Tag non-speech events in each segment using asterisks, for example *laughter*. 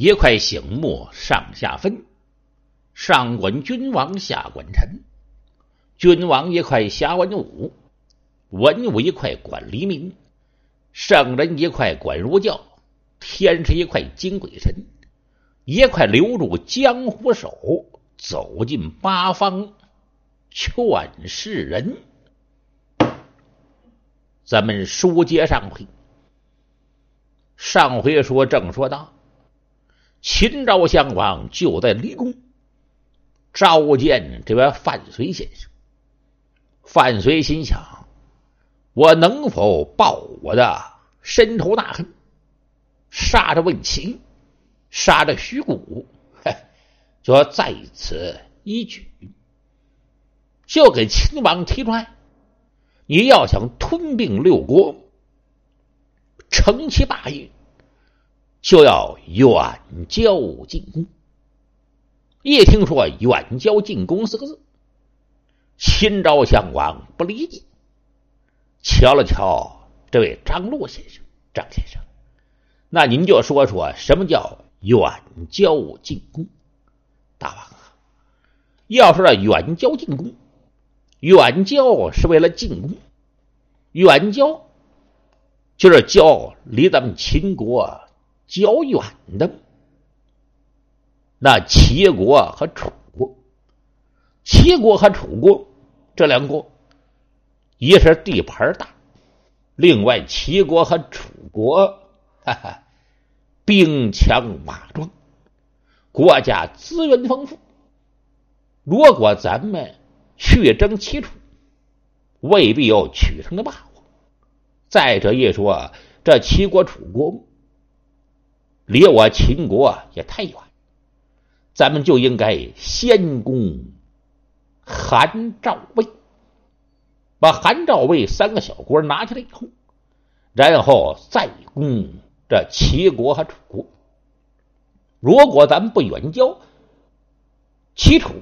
一块醒目上下分，上管君王，下管臣。君王一块侠文武，文武一块管黎民，圣人一块管儒教，天师一块金鬼神，一块留住江湖手，走进八方。劝世人。咱们书接上回，上回说正说到，秦昭襄王就在离宫召见这位范睢先生。范睢心想：我能否报我的深仇大恨，杀着魏齐，杀着徐谷，就要在此一举，就给秦王提出来。你要想吞并六国，成其霸业，就要远交近攻。一听说“远交近攻”四个字，秦昭襄王不理解，瞧了瞧这位张禄先生，张先生，那您就说说什么叫远交近攻？大王啊，要说这远交近攻。远交是为了进攻，远交就是交离咱们秦国较远的。那齐国和楚国，齐国和楚国这两国，一是地盘大，另外齐国和楚国，哈哈，兵强马壮，国家资源丰富。如果咱们去争齐楚，未必有取胜的把握。再者一说，这齐国、楚国离我秦国也太远，咱们就应该先攻韩、赵、魏，把韩、赵、魏三个小国拿下来以后，然后再攻这齐国和楚国。如果咱们不远交齐楚，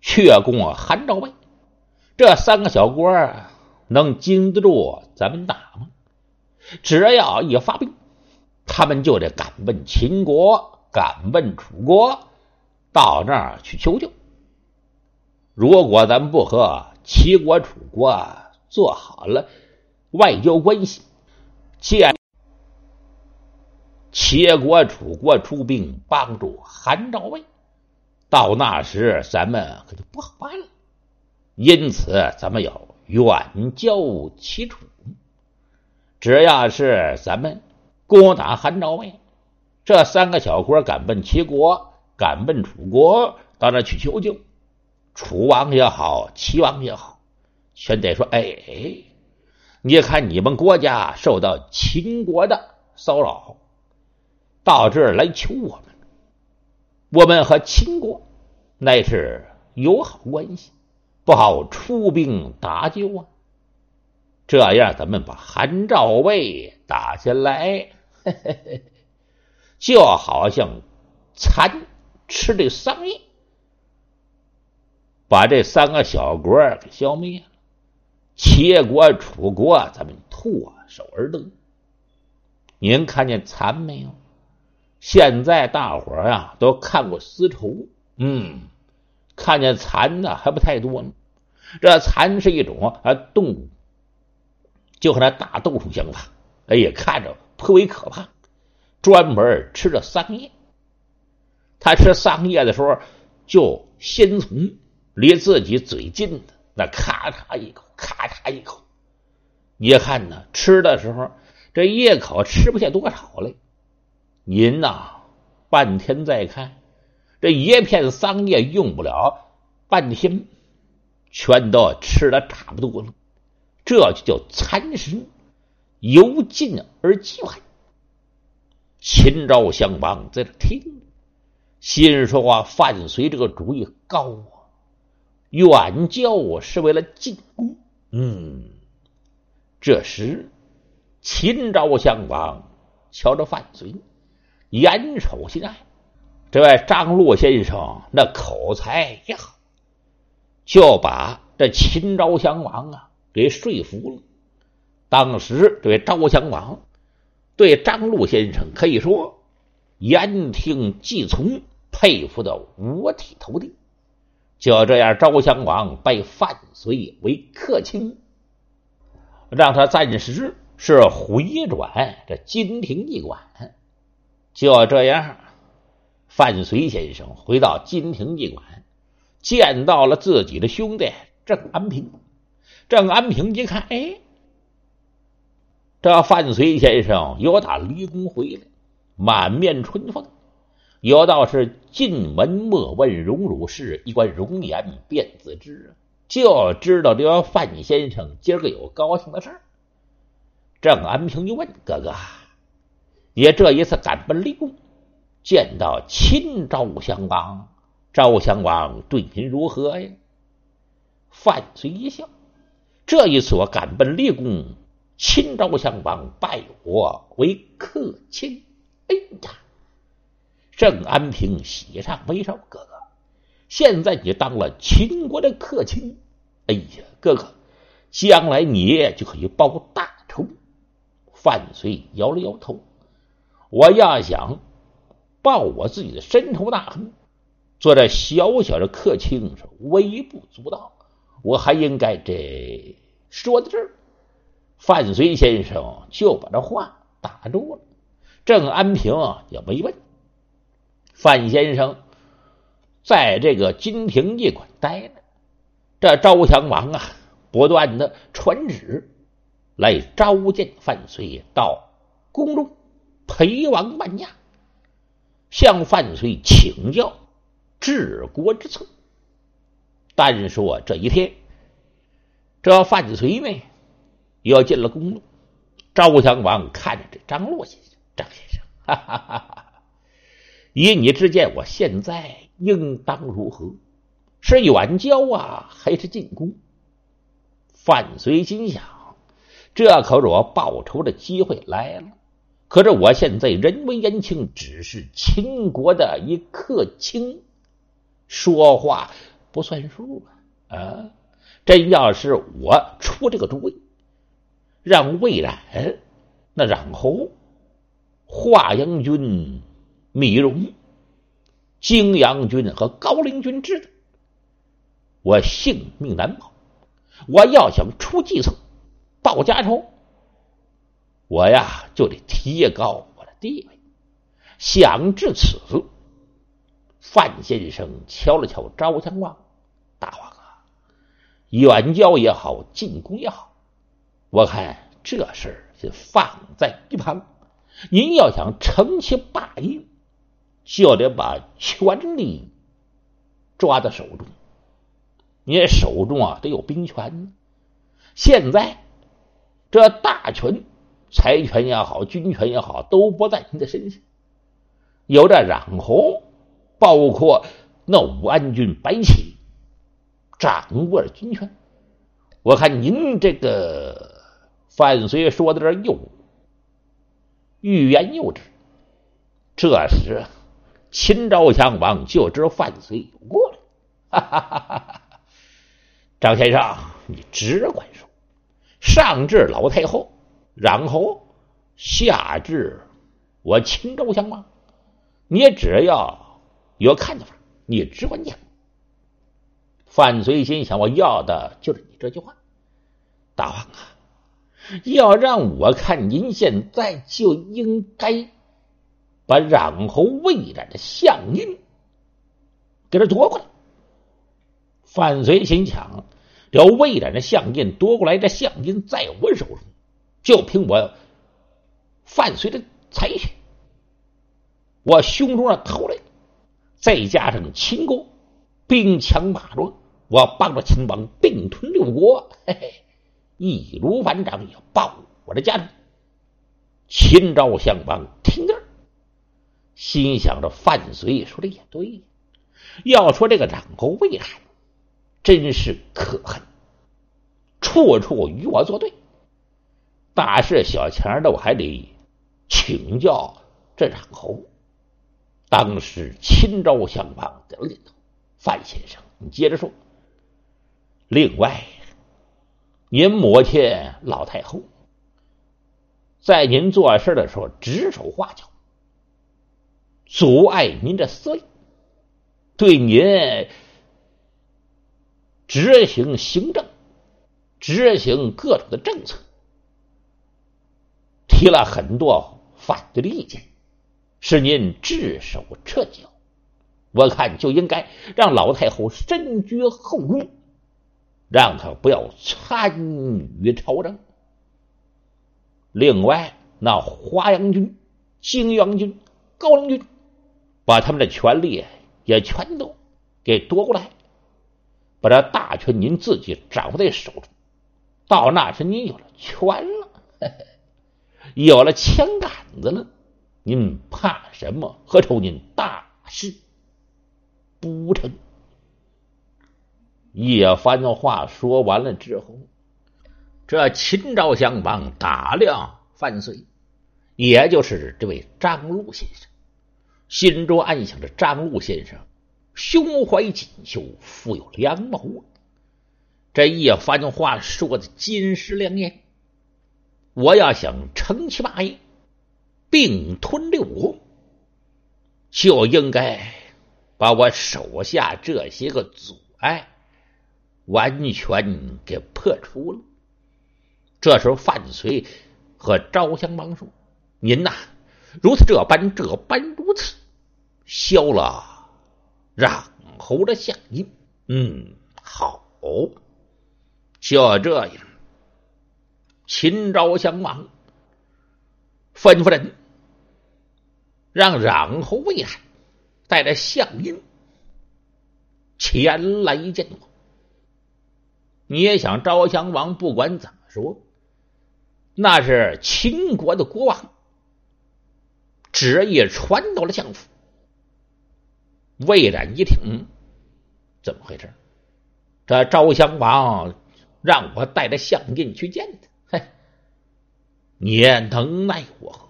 却攻韩赵魏，这三个小国能经得住咱们打吗？只要一发兵，他们就得赶奔秦国，赶奔楚国，到那儿去求救。如果咱们不和齐国、楚国做好了外交关系，见齐国、楚国出兵帮助韩赵魏。到那时，咱们可就不好办了。因此，咱们要远交齐楚。只要是咱们攻打韩赵魏，这三个小国赶奔齐国，赶奔楚国，到那去求救。楚王也好，齐王也好，全得说：“哎，你看你们国家受到秦国的骚扰，到这儿来求我们。”我们和秦国乃是友好关系，不好出兵打救啊。这样，咱们把韩赵魏打下来，就好像蚕吃这桑叶，把这三个小国给消灭了。齐国、楚国，咱们唾手而得。您看见蚕没有？现在大伙儿啊都看过丝绸，嗯，看见蚕呢还不太多呢。这蚕是一种啊动物，就和那大豆虫相反，哎呀，看着颇为可怕。专门吃着桑叶，他吃桑叶的时候，就先从离自己嘴近的那咔嚓一口，咔嚓一口。你看呢，吃的时候这一口吃不下多少来。您呐，半天再看，这一片桑叶用不了半天，全都吃的差不多了。这就叫蚕食，由近而极远。秦昭襄王在这听，心说啊，范睢这个主意高啊，远交是为了进攻。嗯，这时秦昭襄王瞧着范睢。眼瞅心爱，这位张洛先生那口才也好，就把这秦昭襄王啊给说服了。当时这位昭襄王对张禄先生可以说言听计从，佩服的五体投地。就这样，赵襄王拜范睢为客卿，让他暂时是回转这金庭驿馆。就这样，范睢先生回到金庭驿馆，见到了自己的兄弟郑安平。郑安平一看，哎，这范睢先生又打离宫回来，满面春风。有道是“进门莫问荣辱事，一观容颜便自知”，就知道这范先生今儿个有高兴的事儿。郑安平就问哥哥：“也这一次赶奔离宫，见到亲赵襄王，赵襄王对您如何呀？”范睢一笑：“这一次我赶奔立功，亲赵襄王拜我为客卿。”哎呀！郑安平喜上眉梢，哥哥，现在你当了秦国的客卿，哎呀，哥哥，将来你就可以报大仇。范睢摇了摇头，我要想报我自己的深仇大恨，做这小小的客卿是微不足道，我还应该这说到这儿，范睢先生就把这话打住了。郑安平也没问。范先生在这个金庭驿馆待着，这赵襄王啊，不断的传旨来召见范睢到宫中陪王伴驾，向范睢请教治国之策。单说这一天，这范随呢又进了宫中，赵襄王看着这张洛先生，张先生，哈哈哈哈。以你之见，我现在应当如何？是远交啊，还是进攻？范随心想：这可是我报仇的机会来了。可是我现在人微言轻，只是秦国的一客卿，说话不算数啊！啊，真要是我出这个主意，让魏冉那冉侯、华阳君。米荣、泾阳君和高陵君知道，我性命难保。我要想出计策报家仇，我呀就得提高我的地位。想至此，范先生敲了敲赵襄王：“大王啊，远交也好，进攻也好，我看这事儿就放在一旁。您要想成其霸业。”就得把权力抓在手中，你手中啊得有兵权。现在这大权、财权也好，军权也好，都不在您的身上。有这染红，包括那武安军白起，掌握了军权。我看您这个范睢说的这又欲言又止，这时。秦昭襄王就知道范睢有过来，哈哈哈哈哈！张先生，你只管说，上至老太后，然后下至我秦昭襄王，你只要有看法，你只管讲。范睢心想：我要的就是你这句话，大王啊！要让我看，您现在就应该。把染侯魏染的相印给他夺过来。范睢心想：这魏染的相印夺过来，这相印在我手中，就凭我范睢的才学，我胸中的头类，再加上秦国兵强马壮，我帮着秦王并吞六国，嘿 *laughs* 嘿，易如反掌，也报我的家产。秦昭襄王听着。心想着范睢说的也对，要说这个冉侯魏海，真是可恨，处处与我作对。大事小情的我还得请教这冉侯。当时秦昭襄王点了点头，范先生，你接着说。另外，您母亲老太后，在您做事的时候指手画脚。阻碍您的思维，对您执行行政、执行各种的政策提了很多反对的意见，使您炙手掣脚。我看就应该让老太后深居后怒，让他不要参与朝政。另外，那华阳军、泾阳军、高陵军，把他们的权力也全都给夺过来，把这大权您自己掌握在手中。到那时，您有了权了，*laughs* 有了枪杆子了，您怕什么？何愁您大事？不成。叶帆话说完了之后，这秦昭襄王打量范睢，也就是这位张禄先生，心中暗想着：张禄先生胸怀锦绣，富有良谋。这叶帆话说的金石良言，我要想成其霸业，并吞六国，就应该。把我手下这些个阻碍完全给破除了。这时候，范睢和赵襄王说：“您呐，如此这般这般如此，消了让侯的相印。嗯，好，就这样。秦昭襄王吩咐人让让侯魏海。”带着相印前来见我。你也想，昭襄王不管怎么说，那是秦国的国王，旨意传到了相府。魏冉一听，怎么回事？这昭襄王让我带着相印去见他。嘿，你能奈我何？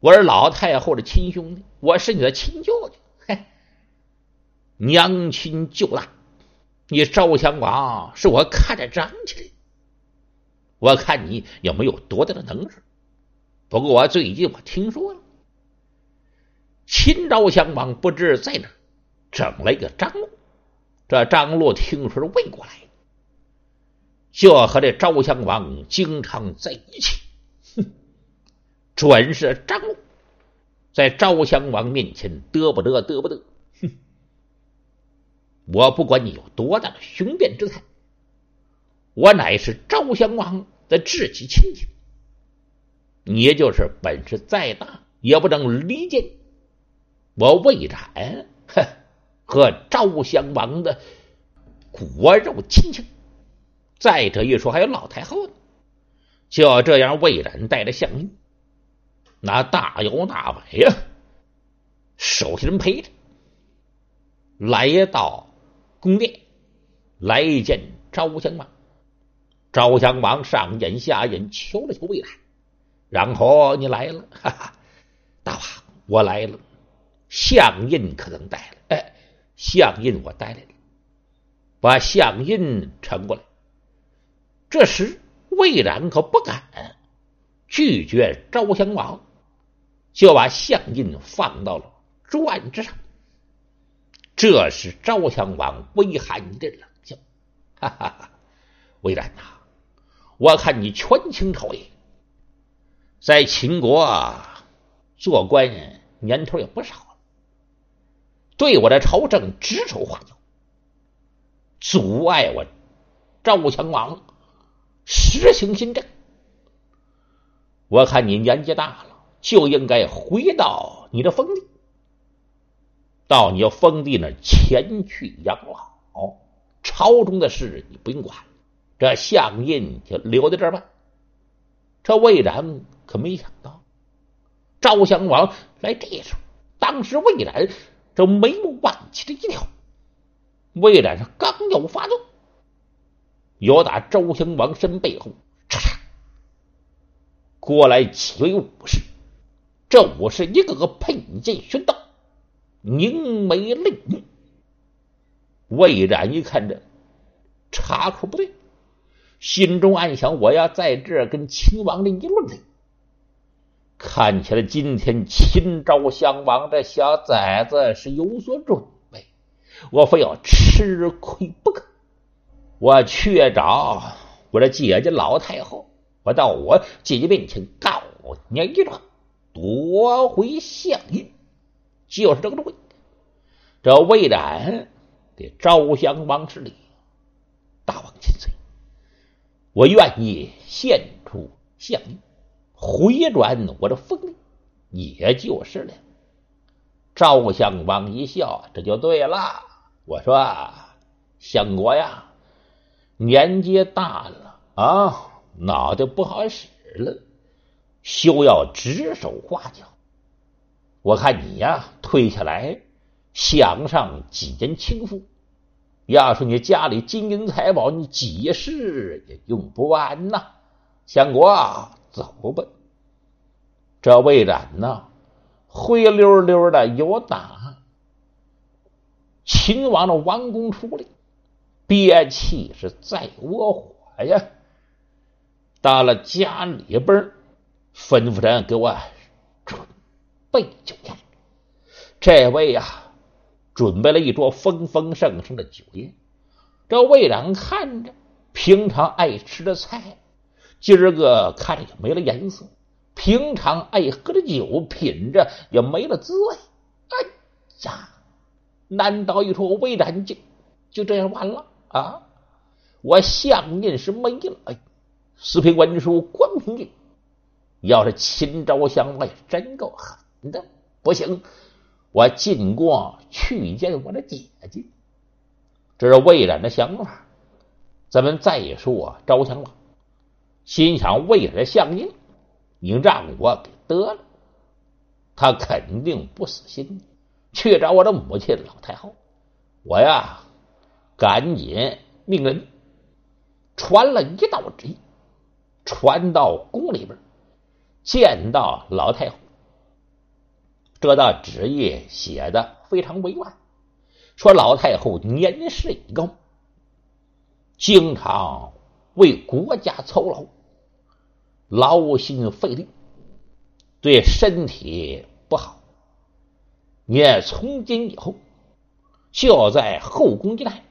我是老太后的亲兄弟，我是你的亲舅舅。嘿，娘亲舅大，你赵襄王是我看着长起来，我看你有没有多大的能事。不过我最近我听说了，秦昭襄王不知在哪整了一个张路，这张路听说是魏国来的，就和这赵襄王经常在一起。哼，准是张路。在昭襄王面前得不得得不得？我不管你有多大的雄辩之才，我乃是昭襄王的至亲亲戚。你就是本事再大，也不能离间我魏冉，哼，*laughs* 和昭襄王的骨肉亲情。再者一说，还有老太后呢。就这样，魏冉带着项羽。那大摇大摆呀，手下人陪着，来到宫殿，来见昭襄王。昭襄王上眼下眼，瞧了瞧魏冉，然后你来了，哈哈，大王我来了，相印可能带了？哎，相印我带来了，把相印呈过来。这时魏冉可不敢拒绝昭襄王。就把相印放到了桌案之上。这时昭襄王微寒一阵冷笑：“哈哈哈，魏然呐，我看你权倾朝野，在秦国做官年头也不少了，对我的朝政指手画脚，阻碍我赵襄王实行新政。我看你年纪大了。”就应该回到你的封地，到你要封地那前去养老。朝中的事你不用管，这相印就留在这儿吧。这魏然可没想到，赵襄王来这时候，当时魏然这眉目往起的一跳，魏然是刚要发作，有打周襄王身背后，嚓嚓过来几位武士。这武士一个个佩剑玄刀，凝眉泪目。魏冉一看这插口不对，心中暗想：我要在这跟秦王的一论看起来今天秦昭襄王这小崽子是有所准备，我非要吃亏不可。我去找我的姐姐老太后，我到我姐姐面前告你一状，夺回相印，就是这个主意。这魏冉给昭襄王施礼，大王千岁，我愿意献出相印。回转我的封地，也就是了。赵襄王一笑，这就对了。我说，相国呀，年纪大了啊，脑袋不好使了，休要指手画脚。我看你呀，退下来，享上几件轻服。要是你家里金银财宝，你几世也用不完呐，相国。走吧，这魏冉呢，灰溜溜的有打秦王的王宫出来，憋气是在窝火呀。到了家里边，吩咐人给我备酒宴。这位呀，准备了一桌丰丰盛盛的酒宴。这魏冉看着平常爱吃的菜。今儿个看着也没了颜色，平常爱喝的酒品着也没了滋味。哎呀，难道一说魏冉就就这样完了啊？我相印是没了。哎，四品文书关平印，要是秦昭襄王真够狠的，不行，我进宫去见我的姐姐。这是魏冉的想法。咱们再说昭襄王。心想为了相印，你让我给得了，他肯定不死心，去找我的母亲老太后。我呀，赶紧命人传了一道旨意，传到宫里边，见到老太后。这道旨意写的非常委婉，说老太后年事已高，经常为国家操劳。劳心费力，对身体不好。你从今以后就在后宫一带，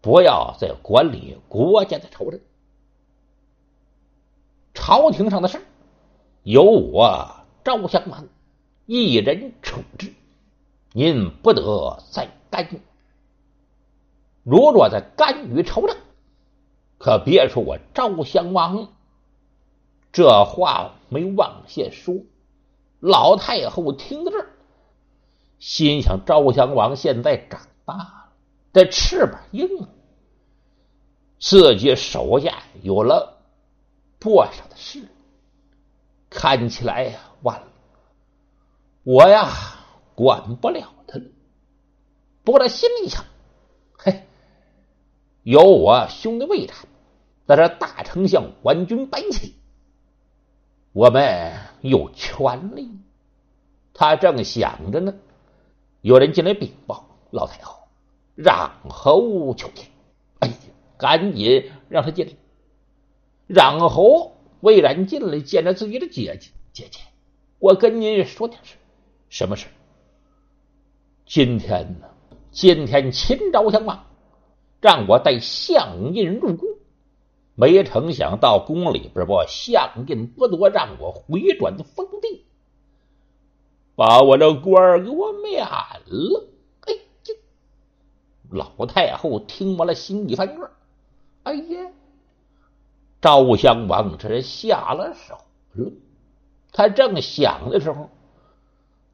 不要再管理国家的朝政。朝廷上的事由我赵襄王一人处置，您不得再干预。如若再干预朝政，可别说我赵襄王。这话没往下说，老太后听到这儿，心想：赵襄王现在长大了，这翅膀硬了，自己手下有了不少的事，看起来呀，完了，我呀管不了他了。不过他心里想：嘿，有我兄弟魏冉，在这大丞相官军白起。我们有权利。他正想着呢，有人进来禀报老太后，让侯求见。哎呀，赶紧让他进来。让侯魏然进来，见着自己的姐姐。姐姐，我跟您说点事。什么事？今天呢？今天秦昭襄王让我带相印入宫。没成想到宫里边，我相印剥夺，让我回转封地，把我这官儿给我免了。哎呀，老太后听完了，心一翻转。哎呀，昭襄王这是下了手了。他正想的时候，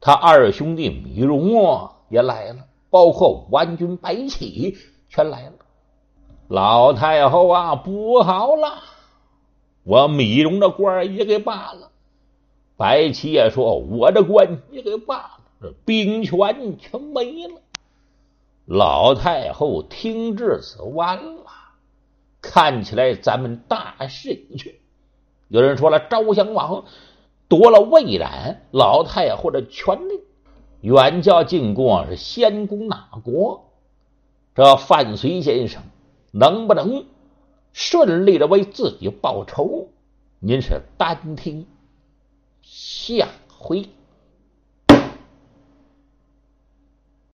他二兄弟米荣啊也来了，包括武安军白起全来了。老太后啊，不好了！我米荣的官也给罢了，白起也说我的官也给罢了，兵权全没了。老太后听至此，完了！看起来咱们大势已去。有人说了，赵襄王夺了魏冉老太或者权力，远交进贡是先攻哪国？这范绥先生。能不能顺利的为自己报仇？您是单听下回。